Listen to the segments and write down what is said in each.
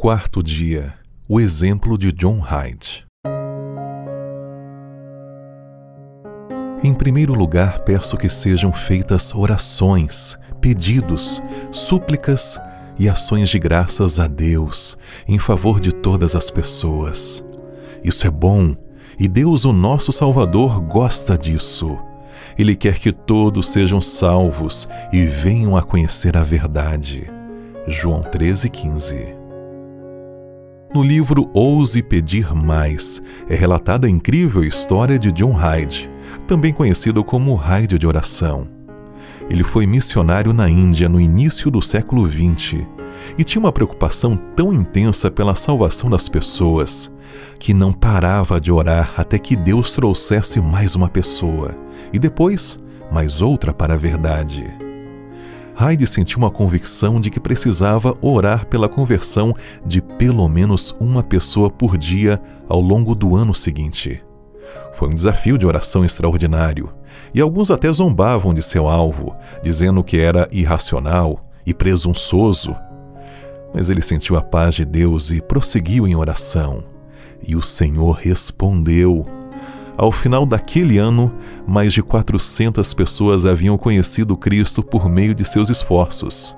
Quarto dia. O exemplo de John Hyde. Em primeiro lugar, peço que sejam feitas orações, pedidos, súplicas e ações de graças a Deus em favor de todas as pessoas. Isso é bom e Deus, o nosso Salvador, gosta disso. Ele quer que todos sejam salvos e venham a conhecer a verdade. João 13,15 no livro Ouse Pedir Mais é relatada a incrível história de John Hyde, também conhecido como Hyde de Oração. Ele foi missionário na Índia no início do século XX e tinha uma preocupação tão intensa pela salvação das pessoas que não parava de orar até que Deus trouxesse mais uma pessoa e depois mais outra para a verdade. Heidi sentiu uma convicção de que precisava orar pela conversão de pelo menos uma pessoa por dia ao longo do ano seguinte. Foi um desafio de oração extraordinário, e alguns até zombavam de seu alvo, dizendo que era irracional e presunçoso. Mas ele sentiu a paz de Deus e prosseguiu em oração. E o Senhor respondeu. Ao final daquele ano, mais de 400 pessoas haviam conhecido Cristo por meio de seus esforços.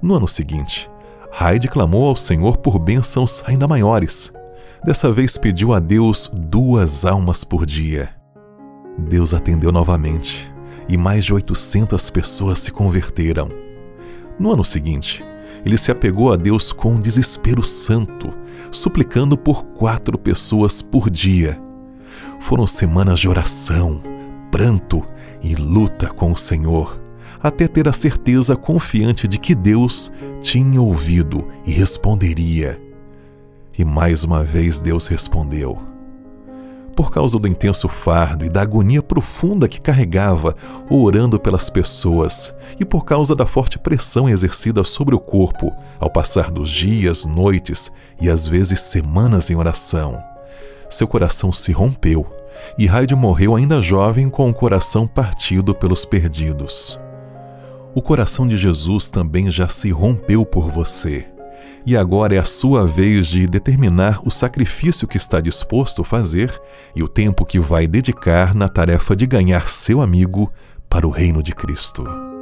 No ano seguinte, Hyde clamou ao Senhor por bênçãos ainda maiores. Dessa vez pediu a Deus duas almas por dia. Deus atendeu novamente e mais de 800 pessoas se converteram. No ano seguinte, ele se apegou a Deus com um desespero santo, suplicando por quatro pessoas por dia foram semanas de oração, pranto e luta com o Senhor, até ter a certeza confiante de que Deus tinha ouvido e responderia. E mais uma vez Deus respondeu. Por causa do intenso fardo e da agonia profunda que carregava orando pelas pessoas, e por causa da forte pressão exercida sobre o corpo ao passar dos dias, noites e às vezes semanas em oração, seu coração se rompeu e Hyde morreu ainda jovem com o coração partido pelos perdidos. O coração de Jesus também já se rompeu por você. E agora é a sua vez de determinar o sacrifício que está disposto a fazer e o tempo que vai dedicar na tarefa de ganhar seu amigo para o reino de Cristo.